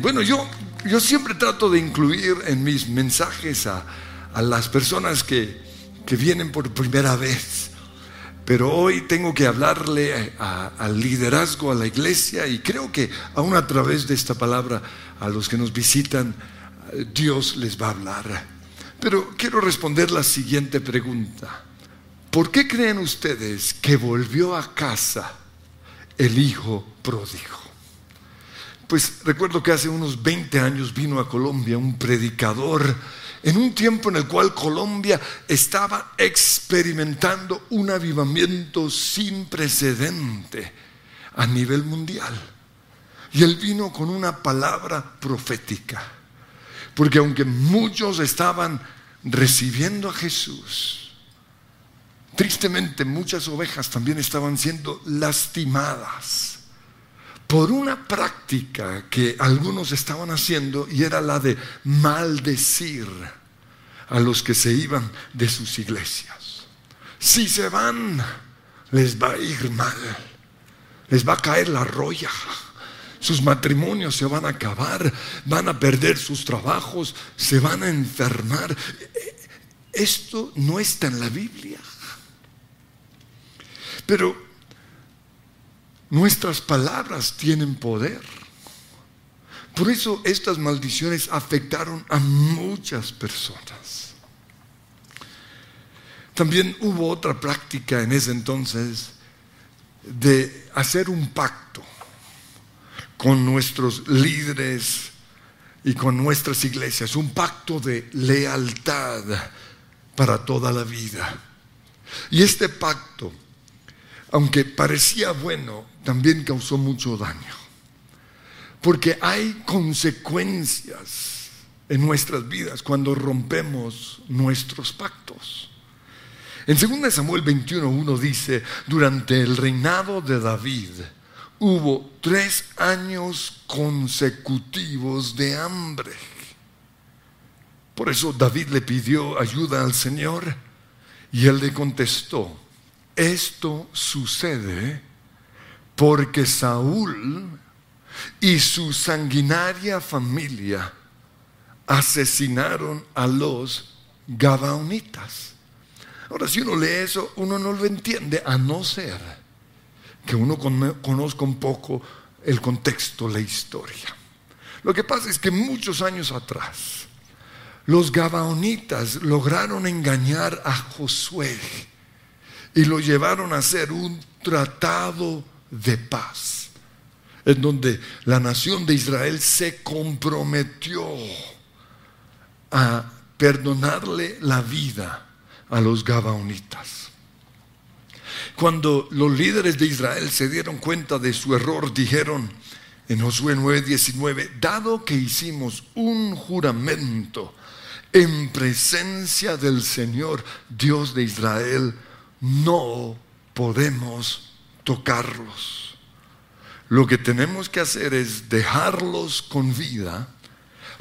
Bueno, yo, yo siempre trato de incluir en mis mensajes a, las personas que, que, vienen por primera vez. Pero hoy tengo que hablarle al liderazgo, a la iglesia, y creo que aún a través de esta palabra, a los que nos visitan, Dios les va a hablar. Pero quiero responder la siguiente pregunta. ¿Por qué creen ustedes que volvió a casa el hijo pródigo? Pues recuerdo que hace unos 20 años vino a Colombia un predicador en un tiempo en el cual Colombia estaba experimentando un avivamiento sin precedente a nivel mundial. Y él vino con una palabra profética. Porque aunque muchos estaban recibiendo a Jesús, tristemente muchas ovejas también estaban siendo lastimadas por una práctica que algunos estaban haciendo y era la de maldecir a los que se iban de sus iglesias. Si se van, les va a ir mal, les va a caer la roya, sus matrimonios se van a acabar, van a perder sus trabajos, se van a enfermar. Esto no está en la Biblia. Pero Nuestras palabras tienen poder. Por eso estas maldiciones afectaron a muchas personas. También hubo otra práctica en ese entonces de hacer un pacto con nuestros líderes y con nuestras iglesias, un pacto de lealtad para toda la vida. Y este pacto aunque parecía bueno, también causó mucho daño. Porque hay consecuencias en nuestras vidas cuando rompemos nuestros pactos. En 2 Samuel 21.1 dice, durante el reinado de David hubo tres años consecutivos de hambre. Por eso David le pidió ayuda al Señor y él le contestó, esto sucede porque Saúl y su sanguinaria familia asesinaron a los Gabaonitas. Ahora, si uno lee eso, uno no lo entiende, a no ser que uno conozca un poco el contexto, la historia. Lo que pasa es que muchos años atrás, los Gabaonitas lograron engañar a Josué y lo llevaron a hacer un tratado de paz, en donde la nación de Israel se comprometió a perdonarle la vida a los Gabaonitas. Cuando los líderes de Israel se dieron cuenta de su error, dijeron en Josué 9:19, dado que hicimos un juramento en presencia del Señor Dios de Israel, no podemos tocarlos. Lo que tenemos que hacer es dejarlos con vida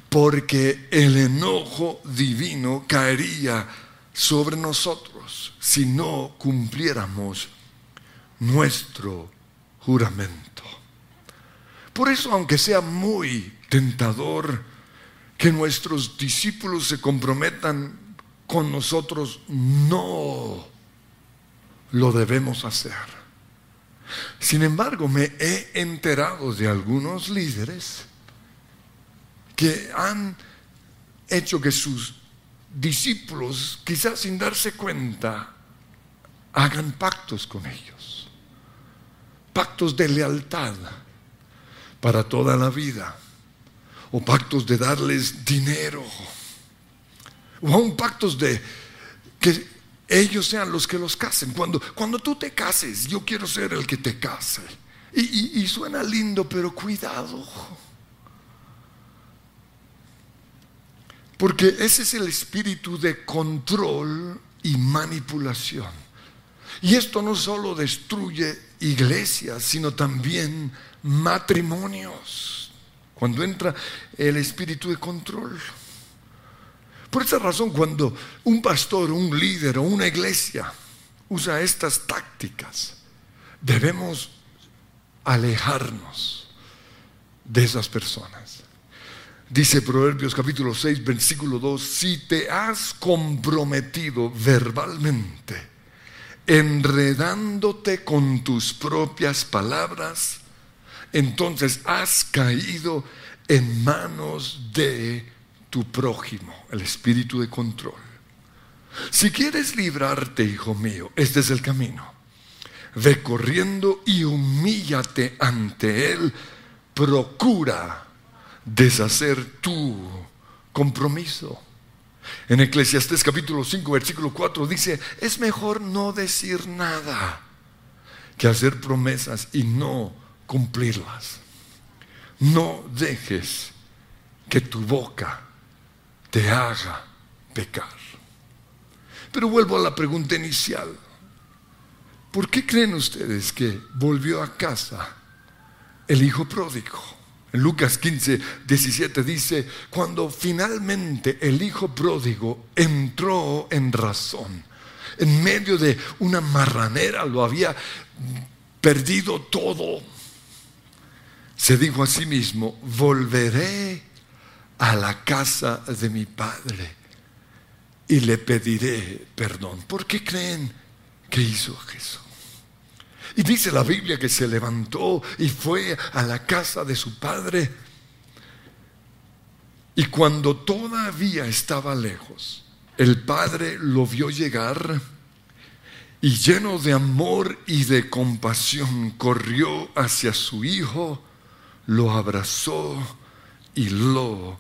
porque el enojo divino caería sobre nosotros si no cumpliéramos nuestro juramento. Por eso, aunque sea muy tentador que nuestros discípulos se comprometan con nosotros, no lo debemos hacer. Sin embargo, me he enterado de algunos líderes que han hecho que sus discípulos, quizás sin darse cuenta, hagan pactos con ellos. Pactos de lealtad para toda la vida. O pactos de darles dinero. O aún pactos de que ellos sean los que los casen. Cuando, cuando tú te cases, yo quiero ser el que te case. Y, y suena lindo, pero cuidado. Porque ese es el espíritu de control y manipulación. Y esto no solo destruye iglesias, sino también matrimonios. Cuando entra el espíritu de control. Por esa razón, cuando un pastor, un líder o una iglesia usa estas tácticas, debemos alejarnos de esas personas. Dice Proverbios capítulo 6, versículo 2, si te has comprometido verbalmente, enredándote con tus propias palabras, entonces has caído en manos de tu prójimo, el espíritu de control. Si quieres librarte, hijo mío, este es el camino. Ve corriendo y humíllate ante él. Procura deshacer tu compromiso. En Eclesiastés capítulo 5, versículo 4 dice, es mejor no decir nada que hacer promesas y no cumplirlas. No dejes que tu boca te haga pecar. Pero vuelvo a la pregunta inicial. ¿Por qué creen ustedes que volvió a casa el hijo pródigo? En Lucas 15, 17 dice, cuando finalmente el hijo pródigo entró en razón, en medio de una marranera, lo había perdido todo, se dijo a sí mismo, volveré a la casa de mi padre y le pediré perdón. ¿Por qué creen que hizo Jesús? Y dice la Biblia que se levantó y fue a la casa de su padre. Y cuando todavía estaba lejos, el padre lo vio llegar y lleno de amor y de compasión corrió hacia su hijo, lo abrazó y lo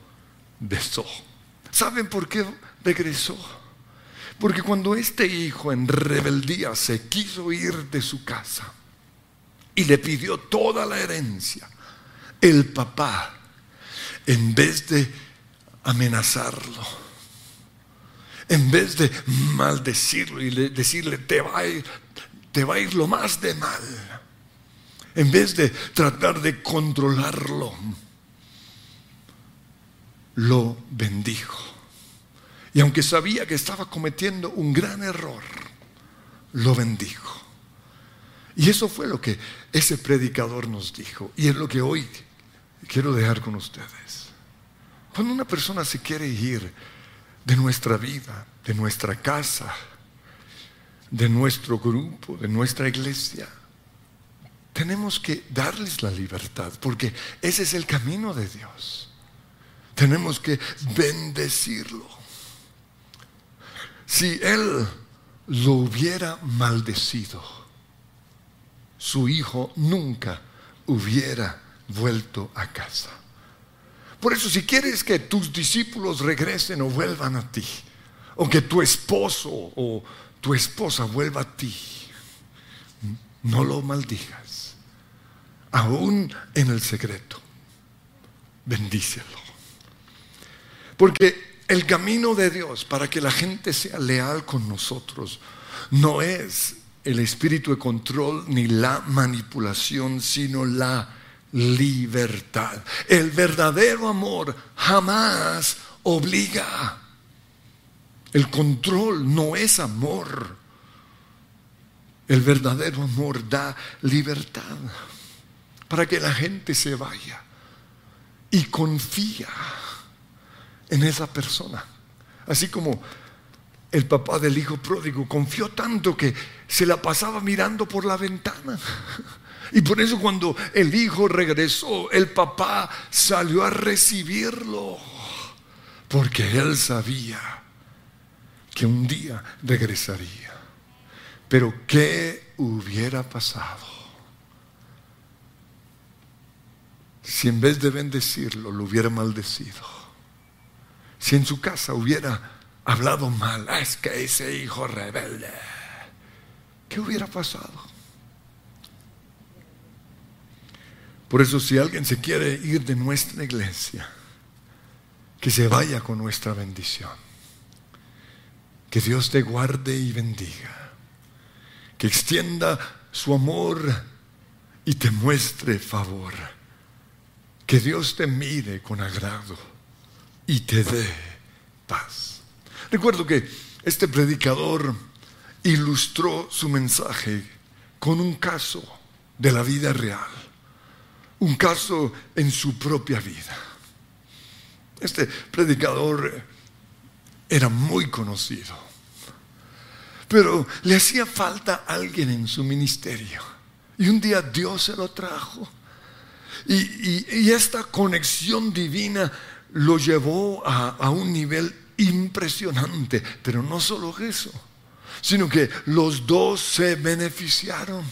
besó. ¿Saben por qué regresó? Porque cuando este hijo en rebeldía se quiso ir de su casa y le pidió toda la herencia, el papá, en vez de amenazarlo, en vez de maldecirlo y decirle te va a ir, te va a ir lo más de mal, en vez de tratar de controlarlo, lo bendijo. Y aunque sabía que estaba cometiendo un gran error, lo bendijo. Y eso fue lo que ese predicador nos dijo. Y es lo que hoy quiero dejar con ustedes. Cuando una persona se quiere ir de nuestra vida, de nuestra casa, de nuestro grupo, de nuestra iglesia, tenemos que darles la libertad, porque ese es el camino de Dios. Tenemos que bendecirlo. Si él lo hubiera maldecido, su hijo nunca hubiera vuelto a casa. Por eso si quieres que tus discípulos regresen o vuelvan a ti, o que tu esposo o tu esposa vuelva a ti, no lo maldigas, aún en el secreto, bendícelo. Porque el camino de Dios para que la gente sea leal con nosotros no es el espíritu de control ni la manipulación, sino la libertad. El verdadero amor jamás obliga. El control no es amor. El verdadero amor da libertad para que la gente se vaya y confía en esa persona. Así como el papá del hijo pródigo confió tanto que se la pasaba mirando por la ventana. Y por eso cuando el hijo regresó, el papá salió a recibirlo. Porque él sabía que un día regresaría. Pero ¿qué hubiera pasado si en vez de bendecirlo lo hubiera maldecido? Si en su casa hubiera hablado mal, ah, es que ese hijo rebelde, ¿qué hubiera pasado? Por eso si alguien se quiere ir de nuestra iglesia, que se vaya con nuestra bendición. Que Dios te guarde y bendiga. Que extienda su amor y te muestre favor. Que Dios te mire con agrado y te dé paz. Recuerdo que este predicador ilustró su mensaje con un caso de la vida real, un caso en su propia vida. Este predicador era muy conocido, pero le hacía falta alguien en su ministerio. Y un día Dios se lo trajo. Y, esta conexión divina lo llevó a un nivel impresionante. Pero no solo eso, sino que los dos se beneficiaron.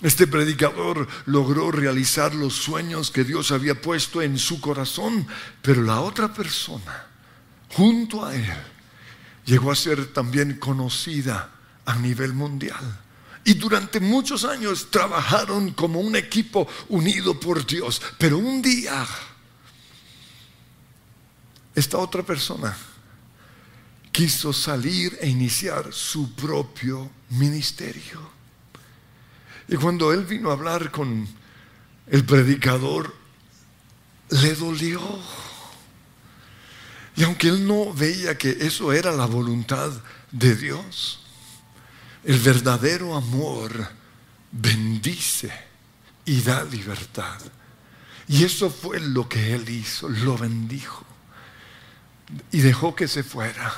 Este predicador logró realizar los sueños que Dios había puesto en su corazón, pero la otra persona, junto a él, llegó a ser también conocida a nivel mundial. Y durante muchos años trabajaron como un equipo unido por Dios. Pero un día, esta otra persona quiso salir e iniciar su propio ministerio. Y cuando él vino a hablar con el predicador, le dolió. Y aunque él no veía que eso era la voluntad de Dios, el verdadero amor bendice y da libertad. Y eso fue lo que él hizo, lo bendijo y dejó que se fuera.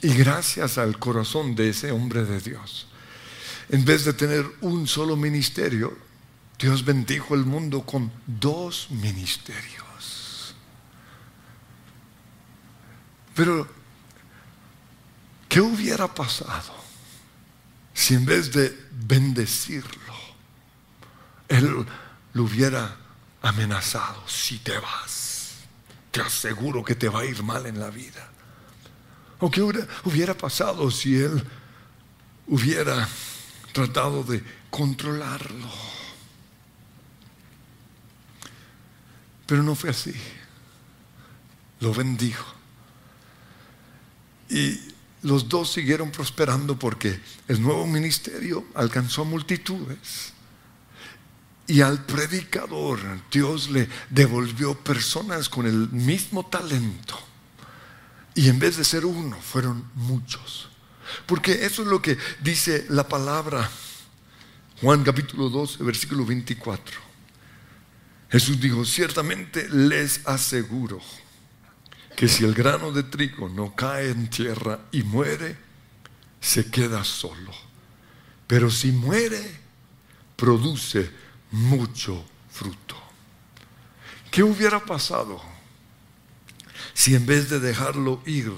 Y gracias al corazón de ese hombre de Dios, en vez de tener un solo ministerio, Dios bendijo el mundo con dos ministerios. Pero, ¿qué hubiera pasado si en vez de bendecirlo, Él lo hubiera amenazado? Si te vas, te aseguro que te va a ir mal en la vida. ¿O qué hubiera pasado si Él hubiera tratado de controlarlo. Pero no fue así. Lo bendijo. Y los dos siguieron prosperando porque el nuevo ministerio alcanzó multitudes. Y al predicador Dios le devolvió personas con el mismo talento. Y en vez de ser uno, fueron muchos. Porque eso es lo que dice la palabra. Juan capítulo 12, versículo 24. Jesús dijo, ciertamente les aseguro que si el grano de trigo no cae en tierra y muere, se queda solo. Pero si muere, produce mucho fruto. ¿Qué hubiera pasado si en vez de dejarlo ir,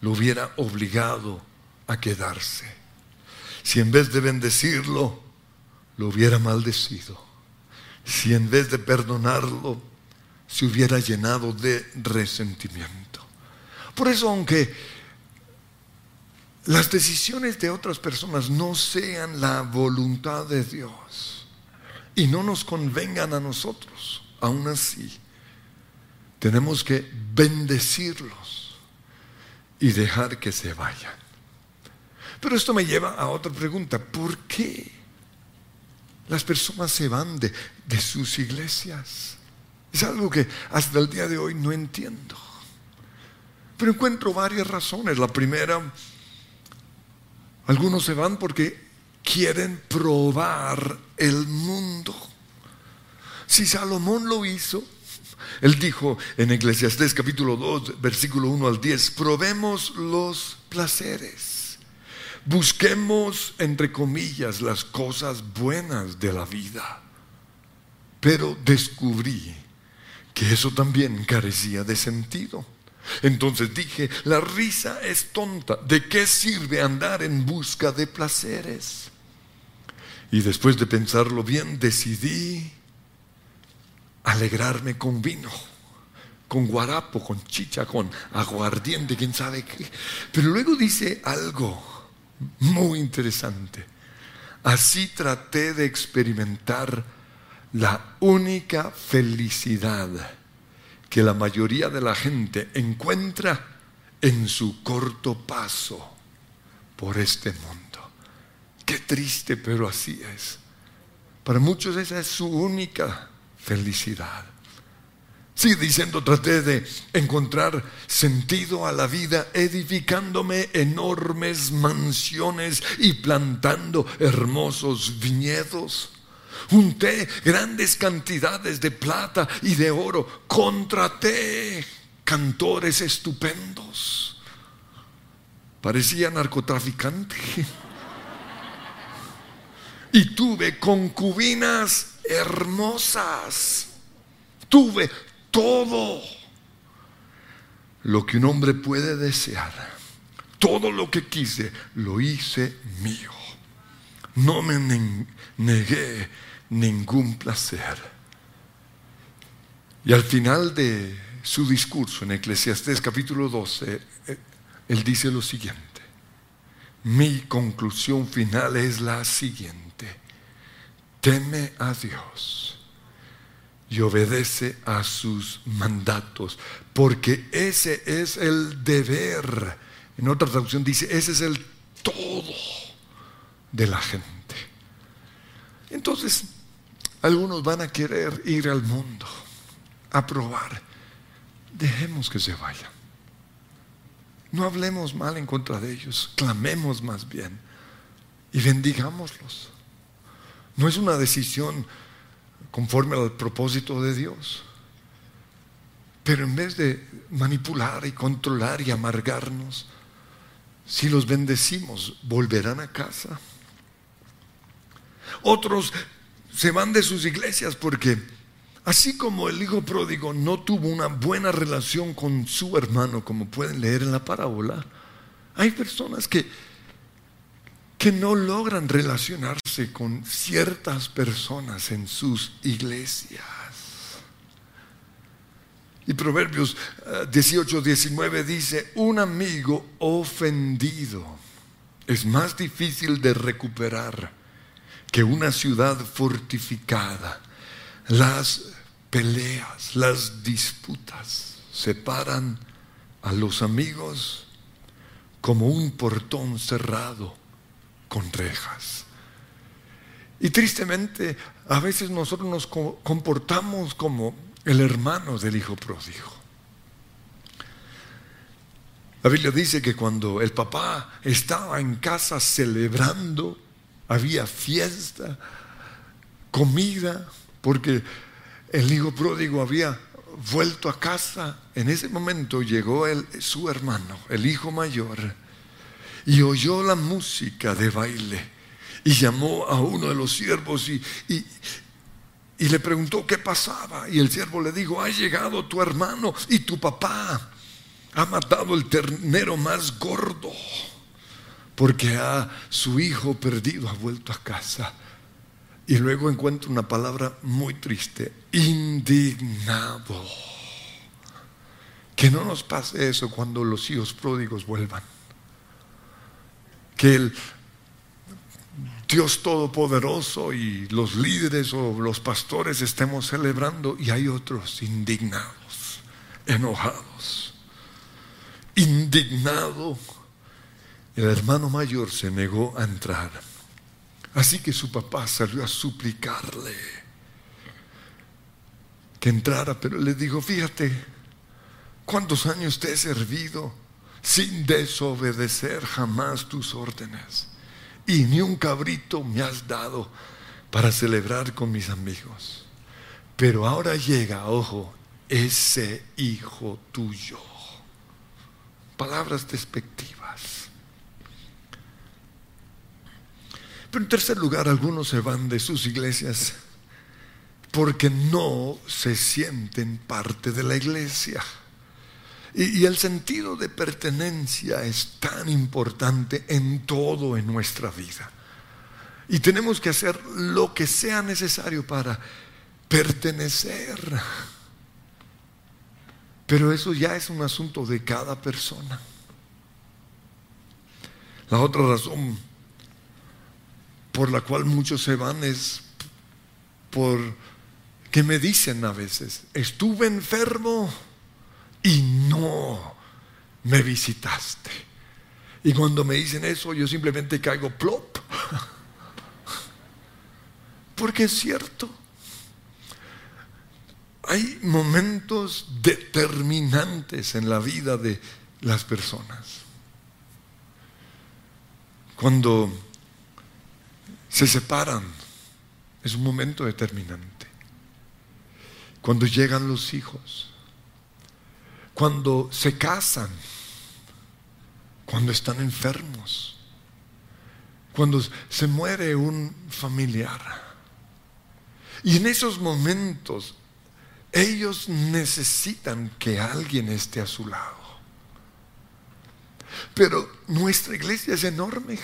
lo hubiera obligado a quedarse. Si en vez de bendecirlo, lo hubiera maldecido. Si en vez de perdonarlo, se hubiera llenado de resentimiento. Por eso, aunque las decisiones de otras personas no sean la voluntad de Dios y no nos convengan a nosotros, aún así, tenemos que bendecirlos y dejar que se vayan. Pero esto me lleva a otra pregunta. ¿Por qué las personas se van de, sus iglesias? Es algo que hasta el día de hoy no entiendo. Pero encuentro varias razones. La primera, algunos se van porque quieren probar el mundo. Si Salomón lo hizo, él dijo en Eclesiastés capítulo 2, versículo 1 al 10, probemos los placeres Busquemos, entre comillas, las cosas buenas de la vida. Pero descubrí que eso también carecía de sentido. Entonces dije, la risa es tonta. ¿De qué sirve andar en busca de placeres? Y después de pensarlo bien, decidí alegrarme con vino, con guarapo, con chicha, con aguardiente, quién sabe qué. Pero luego dice algo muy interesante. Así traté de experimentar la única felicidad que la mayoría de la gente encuentra en su corto paso por este mundo. Qué triste, pero así es. Para muchos esa es su única felicidad. Sigue diciendo, traté de encontrar sentido a la vida edificándome enormes mansiones y plantando hermosos viñedos. Junté grandes cantidades de plata y de oro. Contraté cantores estupendos. Parecía narcotraficante. Y tuve concubinas hermosas. Tuve todo lo que un hombre puede desear. Todo lo que quise lo hice mío. No me negué ningún placer. Y al final de su discurso en Eclesiastés capítulo 12, eh, él dice lo siguiente. Mi conclusión final es la siguiente. Teme a Dios y obedece a sus mandatos, porque ese es el deber. En otra traducción dice, ese es el todo de la gente. Entonces, algunos van a querer ir al mundo a probar. Dejemos que se vayan. No hablemos mal en contra de ellos, clamemos más bien y bendigámoslos. No es una decisión conforme al propósito de Dios. Pero en vez de manipular y controlar y amargarnos, si los bendecimos, volverán a casa. Otros se van de sus iglesias porque así como el hijo pródigo no tuvo una buena relación con su hermano, como pueden leer en la parábola, hay personas que, que no logran relacionarse con ciertas personas en sus iglesias. Y Proverbios 18, eh, 19 dice, un amigo ofendido es más difícil de recuperar que una ciudad fortificada. Las peleas, las disputas separan a los amigos como un portón cerrado con rejas. Y tristemente, a veces nosotros nos comportamos como el hermano del hijo pródigo. La Biblia dice que cuando el papá estaba en casa celebrando, había fiesta, comida, porque el hijo pródigo había vuelto a casa. En ese momento llegó su hermano, el hijo mayor, y oyó la música de baile y llamó a uno de los siervos y, y le preguntó qué pasaba. Y el siervo le dijo, ha llegado tu hermano y tu papá ha matado el ternero más gordo porque a su hijo perdido ha vuelto a casa. Y luego encuentro una palabra muy triste, indignado. Que no nos pase eso cuando los hijos pródigos vuelvan. Que el Dios Todopoderoso y los líderes o los pastores estemos celebrando y hay otros indignados, enojados, indignado el hermano mayor se negó a entrar. Así que su papá salió a suplicarle que entrara, pero le dijo, fíjate, ¿cuántos años te he servido sin desobedecer jamás tus órdenes? Y ni un cabrito me has dado para celebrar con mis amigos. Pero ahora llega, ojo, ese hijo tuyo. Palabras despectivas Pero en tercer lugar, algunos se van de sus iglesias porque no se sienten parte de la iglesia. Y, el sentido de pertenencia es tan importante en todo en nuestra vida. Y tenemos que hacer lo que sea necesario para pertenecer. Pero eso ya es un asunto de cada persona. La otra razón por la cual muchos se van es por que me dicen a veces, estuve enfermo y no me visitaste. Y cuando me dicen eso, yo simplemente caigo plop. Porque es cierto. Hay momentos determinantes en la vida de las personas. Cuando se separan es un momento determinante. Cuando llegan los hijos, cuando se casan, cuando están enfermos, cuando se muere un familiar. Y en esos momentos ellos necesitan que alguien esté a su lado. Pero nuestra iglesia es enorme.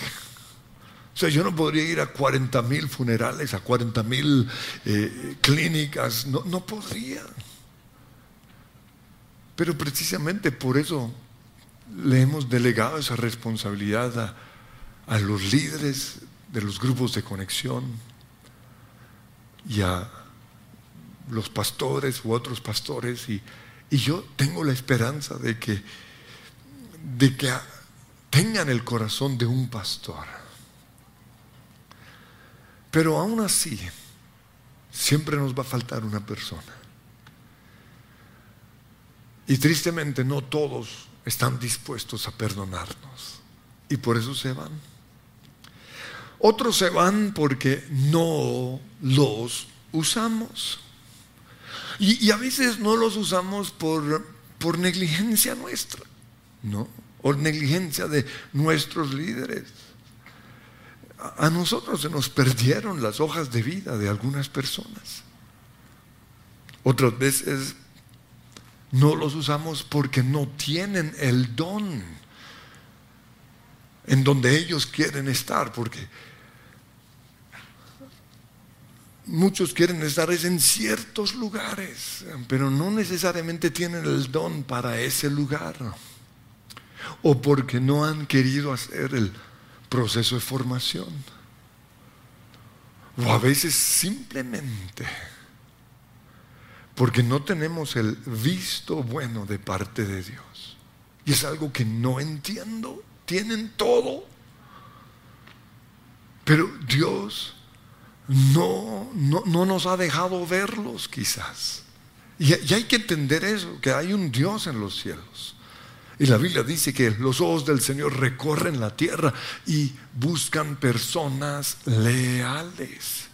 O sea, yo no podría ir a 40 mil funerales, a 40 mil eh, clínicas, no, no podría. Pero precisamente por eso le hemos delegado esa responsabilidad a, a los líderes de los grupos de conexión y a los pastores u otros pastores y, y yo tengo la esperanza de que, de que tengan el corazón de un pastor. Pero aún así, siempre nos va a faltar una persona. Y tristemente no todos están dispuestos a perdonarnos. Y por eso se van. Otros se van porque no los usamos. Y, a veces no los usamos por, por negligencia nuestra, ¿no? O negligencia de nuestros líderes. A, a nosotros se nos perdieron las hojas de vida de algunas personas. Otras veces no los usamos porque no tienen el don en donde ellos quieren estar, porque Muchos quieren estar en ciertos lugares, pero no necesariamente tienen el don para ese lugar. O porque no han querido hacer el proceso de formación. O a veces simplemente porque no tenemos el visto bueno de parte de Dios. Y es algo que no entiendo. Tienen todo. Pero Dios no, no, nos ha dejado verlos quizás. Y, hay que entender eso, que hay un Dios en los cielos. Y la Biblia dice que los ojos del Señor recorren la tierra y buscan personas leales.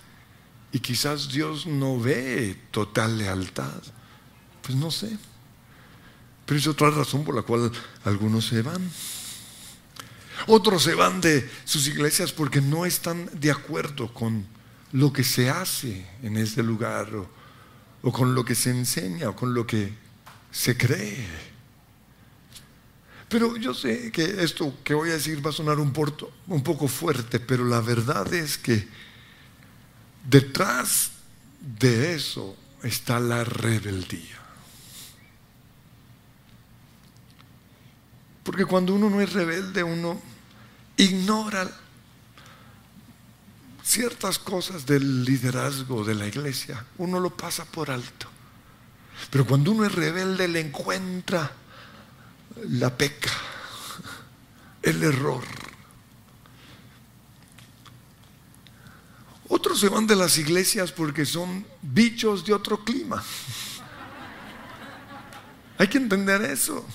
Y quizás Dios no ve total lealtad. Pues no sé. Pero es otra razón por la cual algunos se van. Otros se van de sus iglesias porque no están de acuerdo con lo que se hace en ese lugar o, con lo que se enseña o con lo que se cree. Pero yo sé que esto que voy a decir va a sonar un, poco fuerte, pero la verdad es que detrás de eso está la rebeldía. Porque cuando uno no es rebelde, uno ignora ciertas cosas del liderazgo de la iglesia, uno lo pasa por alto. Pero cuando uno es rebelde le encuentra la peca, el error. Otros se van de las iglesias porque son bichos de otro clima. Hay que entender eso.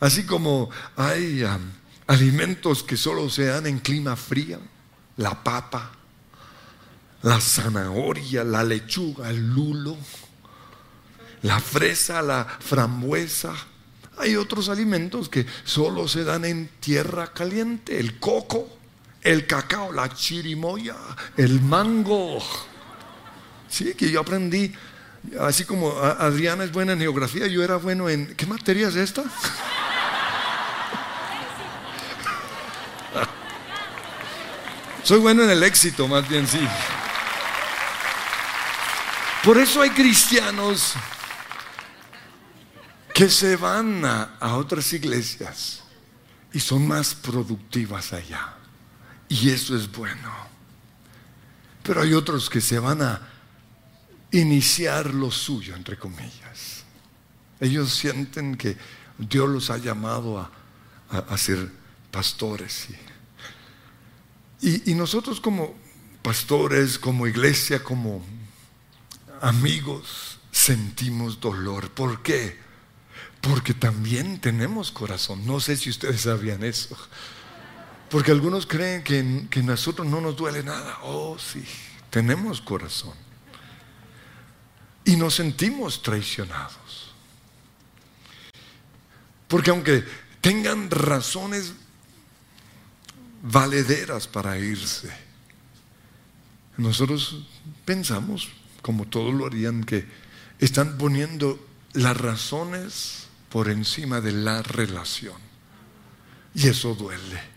Así como hay alimentos que solo se dan en clima frío, la papa, la zanahoria, la lechuga, el lulo, la fresa, la frambuesa. Hay otros alimentos que solo se dan en tierra caliente, el coco, el cacao, la chirimoya, el mango. Sí, que yo aprendí, así como Adriana es buena en geografía, yo era bueno en... ¿Qué materia es esta? Soy bueno en el éxito, más bien sí. Por eso hay cristianos que se van a, otras iglesias y son más productivas allá. Y eso es bueno. Pero hay otros que se van a iniciar lo suyo, entre comillas. Ellos sienten que Dios los ha llamado a, a ser pastores y y, nosotros como pastores, como iglesia, como amigos, sentimos dolor. ¿Por qué? Porque también tenemos corazón. No sé si ustedes sabían eso. Porque algunos creen que, que nosotros no nos duele nada. Oh, sí, tenemos corazón. Y nos sentimos traicionados. Porque aunque tengan razones valederas para irse, nosotros pensamos, como todos lo harían, que están poniendo las razones por encima de la relación. Y eso duele.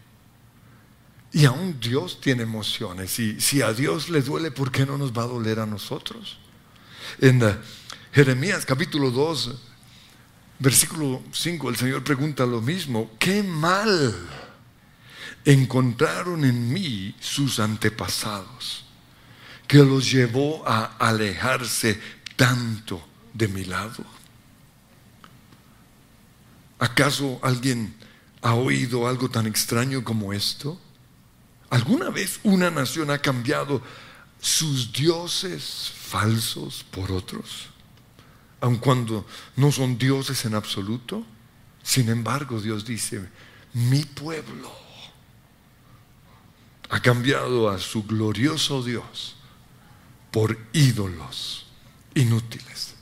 Y aún Dios tiene emociones. Y si a Dios le duele, ¿por qué no nos va a doler a nosotros? En uh, Jeremías capítulo 2, versículo 5, el Señor pregunta lo mismo. ¿Qué mal encontraron en mí sus antepasados que los llevó a alejarse tanto de mi lado? ¿Acaso alguien ha oído algo tan extraño como esto? ¿Alguna vez una nación ha cambiado sus dioses falsos por otros? Aun cuando no son dioses en absoluto. Sin embargo, Dios dice, mi pueblo ha cambiado a su glorioso Dios por ídolos inútiles.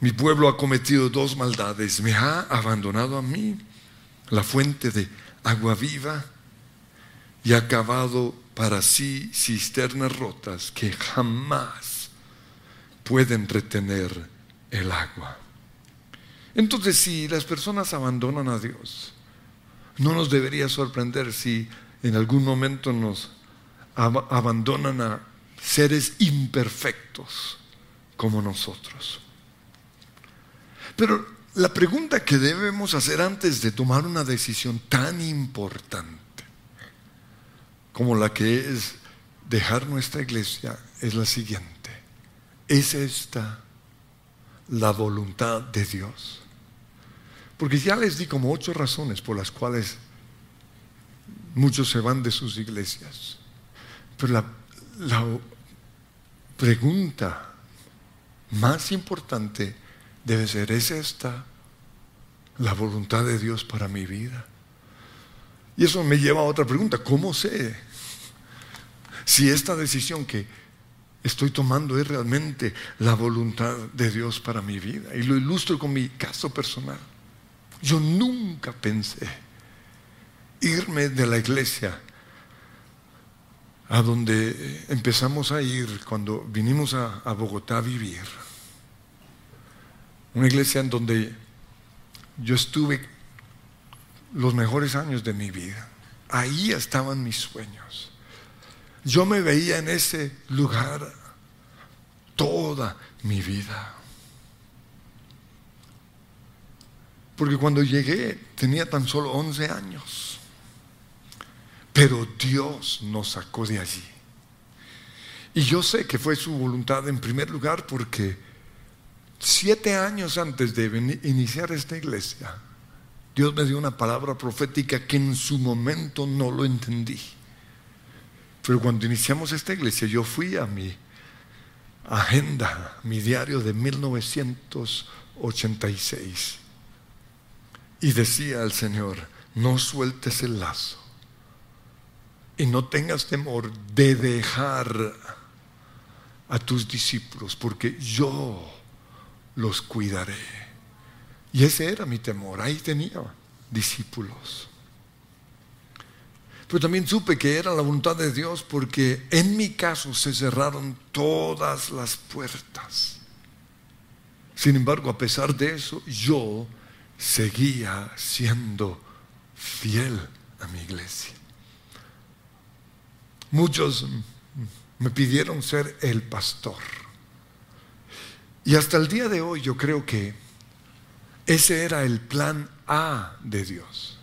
Mi pueblo ha cometido dos maldades. Me ha abandonado a mí, la fuente de agua viva, y ha cavado para sí cisternas rotas que jamás pueden retener el agua. Entonces, si las personas abandonan a Dios, no nos debería sorprender si en algún momento nos abandonan a seres imperfectos como nosotros. Pero la pregunta que debemos hacer antes de tomar una decisión tan importante como la que es dejar nuestra iglesia es la siguiente. ¿Es esta la voluntad de Dios? Porque ya les di como ocho razones por las cuales muchos se van de sus iglesias. Pero la, la pregunta más importante debe ser, ¿es esta la voluntad de Dios para mi vida? Y eso me lleva a otra pregunta, ¿cómo sé si esta decisión que estoy tomando es realmente la voluntad de Dios para mi vida. Y lo ilustro con mi caso personal. Yo nunca pensé irme de la iglesia a donde empezamos a ir cuando vinimos a, Bogotá a vivir. Una iglesia en donde yo estuve los mejores años de mi vida. Ahí estaban mis sueños. Yo me veía en ese lugar toda mi vida. Porque cuando llegué tenía tan solo 11 años. Pero Dios nos sacó de allí. Y yo sé que fue su voluntad en primer lugar porque siete años antes de iniciar esta iglesia, Dios me dio una palabra profética que en su momento no lo entendí. Pero cuando iniciamos esta iglesia, yo fui a mi agenda, mi diario de 1986. Y decía al Señor, no sueltes el lazo y no tengas temor de dejar a tus discípulos, porque yo los cuidaré. Y ese era mi temor, ahí tenía discípulos. Pero también supe que era la voluntad de Dios porque en mi caso se cerraron todas las puertas. Sin embargo, a pesar de eso, yo seguía siendo fiel a mi iglesia. Muchos me pidieron ser el pastor. Y hasta el día de hoy yo creo que ese era el plan A de Dios.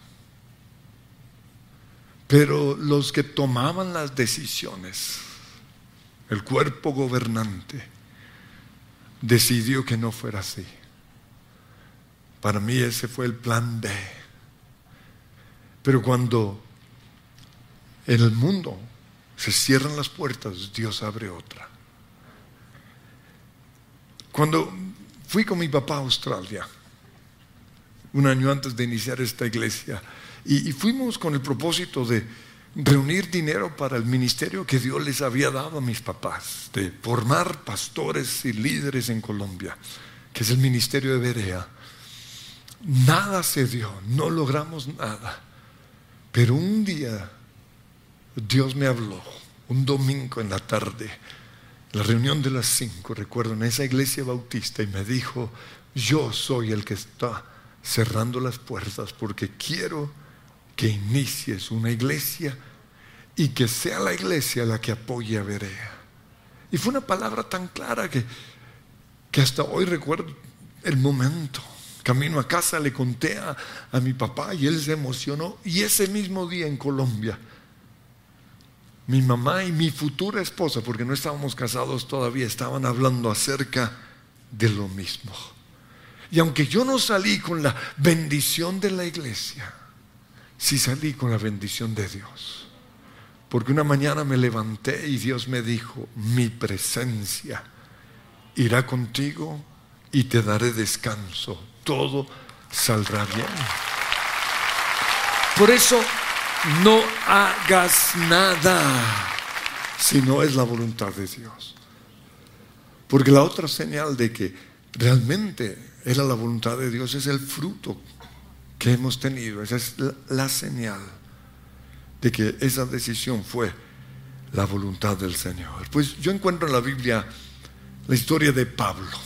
Pero los que tomaban las decisiones, el cuerpo gobernante, decidió que no fuera así. Para mí ese fue el plan B. Pero cuando en el mundo se cierran las puertas, Dios abre otra. Cuando fui con mi papá a Australia, un año antes de iniciar esta iglesia, Y, fuimos con el propósito de reunir dinero para el ministerio que Dios les había dado a mis papás, de formar pastores y líderes en Colombia, que es el ministerio de Berea. Nada se dio, no logramos nada. Pero un día Dios me habló, un domingo en la tarde, la reunión de las cinco, recuerdo, en esa iglesia bautista, y me dijo, yo soy el que está cerrando las puertas porque quiero que inicies una iglesia y que sea la iglesia la que apoye a Berea. Y fue una palabra tan clara que, que hasta hoy recuerdo el momento. Camino a casa le conté a, a mi papá y él se emocionó. Y ese mismo día en Colombia, mi mamá y mi futura esposa, porque no estábamos casados todavía, estaban hablando acerca de lo mismo. Y aunque yo no salí con la bendición de la iglesia, sí salí con la bendición de Dios. Porque una mañana me levanté y Dios me dijo, mi presencia irá contigo y te daré descanso todo saldrá bien. Por eso no hagas nada si no es la voluntad de Dios. Porque la otra señal de que realmente era la voluntad de Dios es el fruto hemos tenido. Esa es la, señal de que esa decisión fue la voluntad del Señor. Pues yo encuentro en la Biblia la historia de Pablo.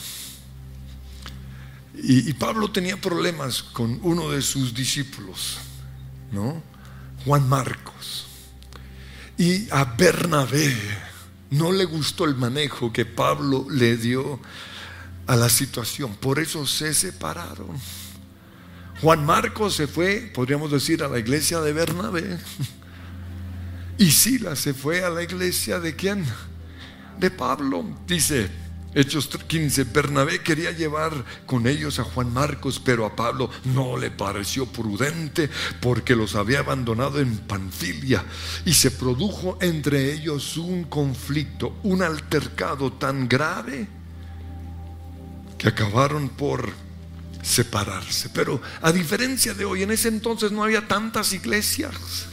Y, Pablo tenía problemas con uno de sus discípulos, ¿no? Juan Marcos. Y a Bernabé no le gustó el manejo que Pablo le dio a la situación. Por eso se separaron. Juan Marcos se fue, podríamos decir, a la iglesia de Bernabé. Y Silas se fue a la iglesia de quién? De Pablo. Dice, Hechos 15, Bernabé quería llevar con ellos a Juan Marcos, pero a Pablo no le pareció prudente porque los había abandonado en Panfilia y se produjo entre ellos un conflicto, un altercado tan grave que acabaron por separarse. Pero a diferencia de hoy, en ese entonces no había tantas iglesias.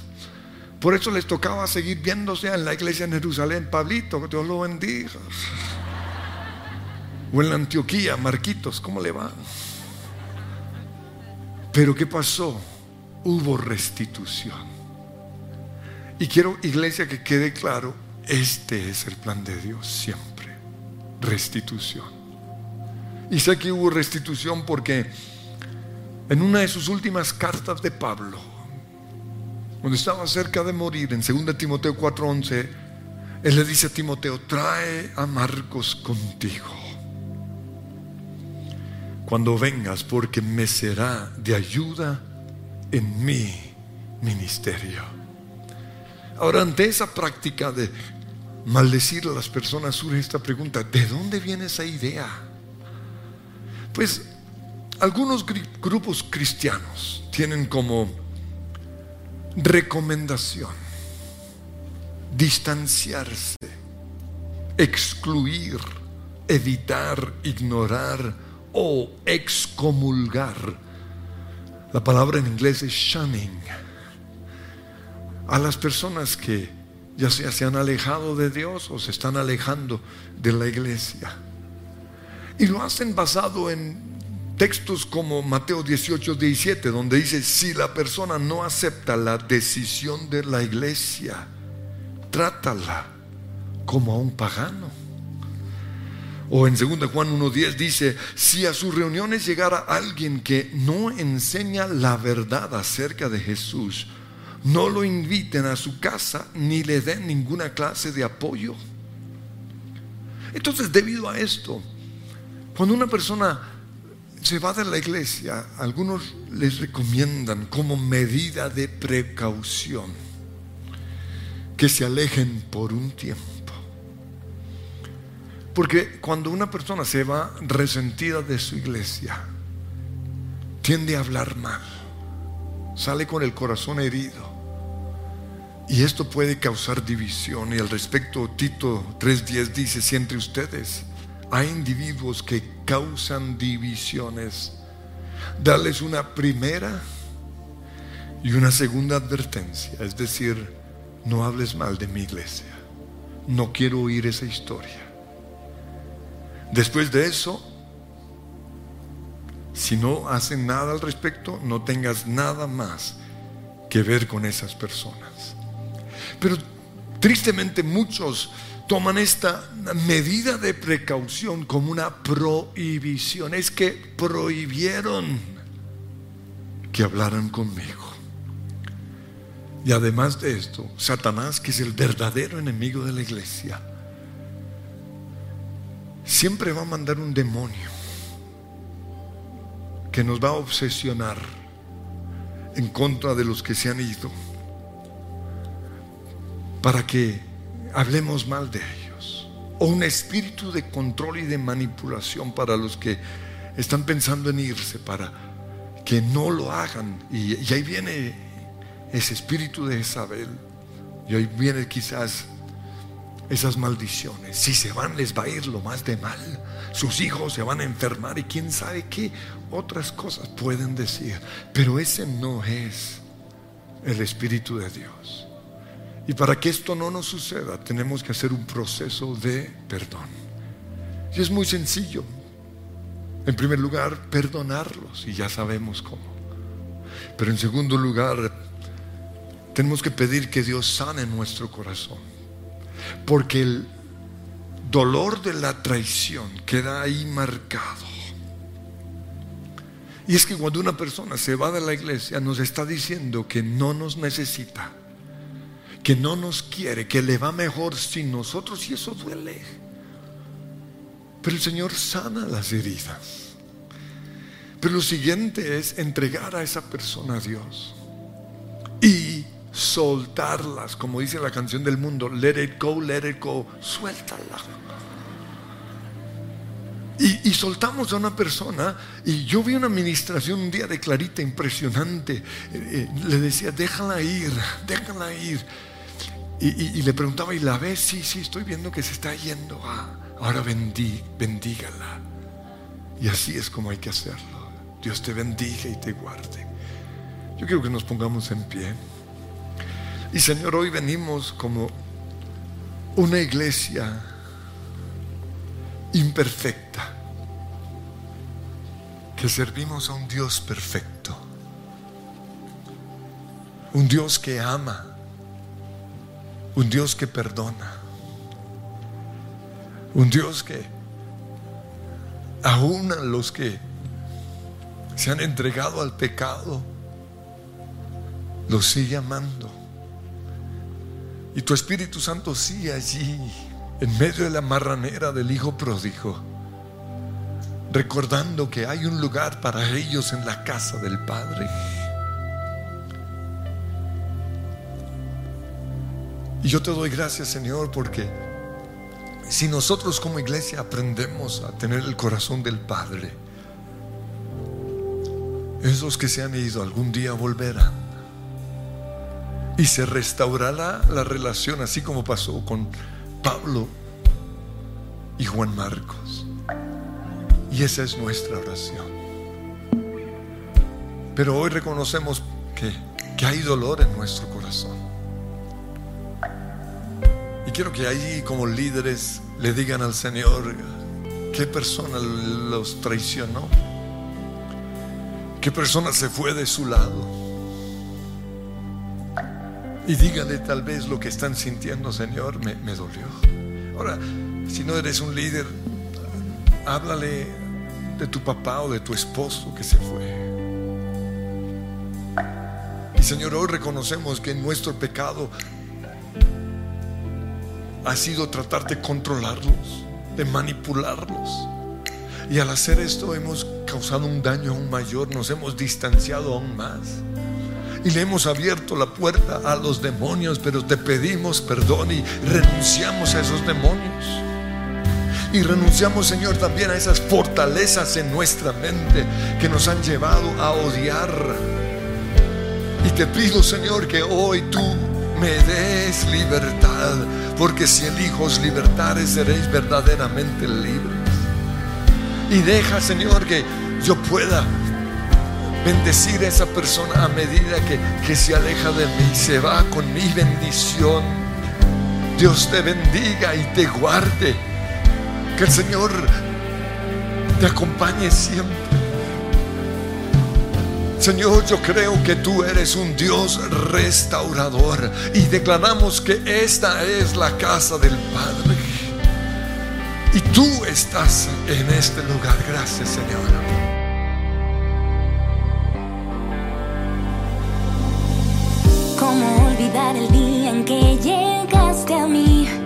Por eso les tocaba seguir viéndose en la iglesia en Jerusalén. Pablito, que Dios lo bendiga. O en la Antioquía, Marquitos, ¿cómo le va? Pero ¿qué pasó? Hubo restitución. Y quiero, iglesia, que quede claro, este es el plan de Dios siempre. Restitución. Y sé que hubo restitución porque en una de sus últimas cartas de Pablo, cuando estaba cerca de morir, en 2 Timoteo 4:11, él le dice a Timoteo, trae a Marcos contigo cuando vengas, porque me será de ayuda en mi ministerio. Ahora, ante esa práctica de maldecir a las personas, surge esta pregunta, ¿de dónde viene esa idea? Pues algunos grupos cristianos tienen como recomendación distanciarse, excluir, evitar, ignorar, o excomulgar. La palabra en inglés es shunning. A las personas que ya sea se han alejado de Dios o se están alejando de la iglesia. Y lo hacen basado en textos como Mateo 18, 17, donde dice, si la persona no acepta la decisión de la iglesia, trátala como a un pagano. O en 2 Juan 1.10 dice, si a sus reuniones llegara alguien que no enseña la verdad acerca de Jesús, no lo inviten a su casa ni le den ninguna clase de apoyo. Entonces, debido a esto, cuando una persona se va de la iglesia, algunos les recomiendan como medida de precaución que se alejen por un tiempo. Porque cuando una persona se va resentida de su iglesia, tiende a hablar mal, sale con el corazón herido. Y esto puede causar división. Y al respecto, Tito 3.10 dice, si entre ustedes hay individuos que causan divisiones, darles una primera Y una segunda advertencia, es decir, no hables mal de mi iglesia. No quiero oír esa historia. Después de eso, si no hacen nada al respecto, no tengas nada más que ver con esas personas. Pero tristemente muchos toman esta medida de precaución como una prohibición. Es que prohibieron que hablaran conmigo. Y además de esto, Satanás, que es el verdadero enemigo de la iglesia, siempre va a mandar un demonio que nos va a obsesionar en contra de los que se han ido para que hablemos mal de ellos. O un espíritu de control y de manipulación para los que están pensando en irse, para que no lo hagan. Y, ahí viene ese espíritu de Isabel. Y ahí viene quizás esas maldiciones. Si se van, les va a ir lo más de mal. Sus hijos se van a enfermar y quién sabe qué otras cosas pueden decir. Pero ese no es el Espíritu de Dios. Y para que esto no nos suceda, tenemos que hacer un proceso de perdón. Y es muy sencillo. En primer lugar, perdonarlos, y ya sabemos cómo. Pero en segundo lugar, tenemos que pedir que Dios sane nuestro corazón. Porque el dolor de la traición queda ahí marcado. Y es que cuando una persona se va de la iglesia, nos está diciendo que no nos necesita que no nos quiere, que le va mejor sin nosotros y eso duele. Pero el Señor sana las heridas. Pero lo siguiente es entregar a esa persona a Dios y soltarlas, como dice la canción del mundo, let it go, let it go, suéltala. Y, soltamos a una persona y yo vi una administración un día de Clarita impresionante. Eh, eh, le decía, déjala ir, déjala ir. Y, le preguntaba, ¿y la ves? Sí, sí, estoy viendo que se está yendo. Ah, ahora bendí, bendígala. Y así es como hay que hacerlo. Dios te bendiga y te guarde. Yo quiero que nos pongamos en pie. Y Señor, hoy venimos como una iglesia imperfecta, que servimos a un Dios perfecto, un Dios que ama un Dios que perdona. Un Dios que aún a los que se han entregado al pecado, los sigue amando. Y tu Espíritu Santo sigue allí, en medio de la marranera del Hijo pródigo, recordando que hay un lugar para ellos en la casa del Padre. Y yo te doy gracias, Señor, porque si nosotros como iglesia aprendemos a tener el corazón del Padre, esos que se han ido algún día volverán. Y se restaurará la relación así como pasó con Pablo y Juan Marcos. Y esa es nuestra oración. Pero hoy reconocemos que, que hay dolor en nuestro corazón. Quiero que ahí como líderes le digan al Señor qué persona los traicionó, qué persona se fue de su lado. Y dígale tal vez lo que están sintiendo, Señor, me, me dolió. Ahora, si no eres un líder, háblale de tu papá o de tu esposo que se fue. Y Señor, hoy reconocemos que nuestro pecado ha sido tratar de controlarlos, de manipularlos. Y al hacer esto hemos causado un daño aún mayor, nos hemos distanciado aún más. Y le hemos abierto la puerta a los demonios, pero te pedimos perdón y renunciamos a esos demonios. Y renunciamos, Señor, también a esas fortalezas en nuestra mente que nos han llevado a odiar. Y te pido, Señor, que hoy tú me des libertad, porque si elijos libertades seréis verdaderamente libres. Y deja, Señor, que yo pueda bendecir a esa persona a medida que, que se aleja de mí, se va con mi bendición. Dios te bendiga y te guarde. Que el Señor te acompañe siempre. Señor, yo creo que tú eres un Dios restaurador y declaramos que esta es la casa del Padre. Y tú estás en este lugar. Gracias, Señor. ¿Cómo olvidar el día en que llegaste a mí?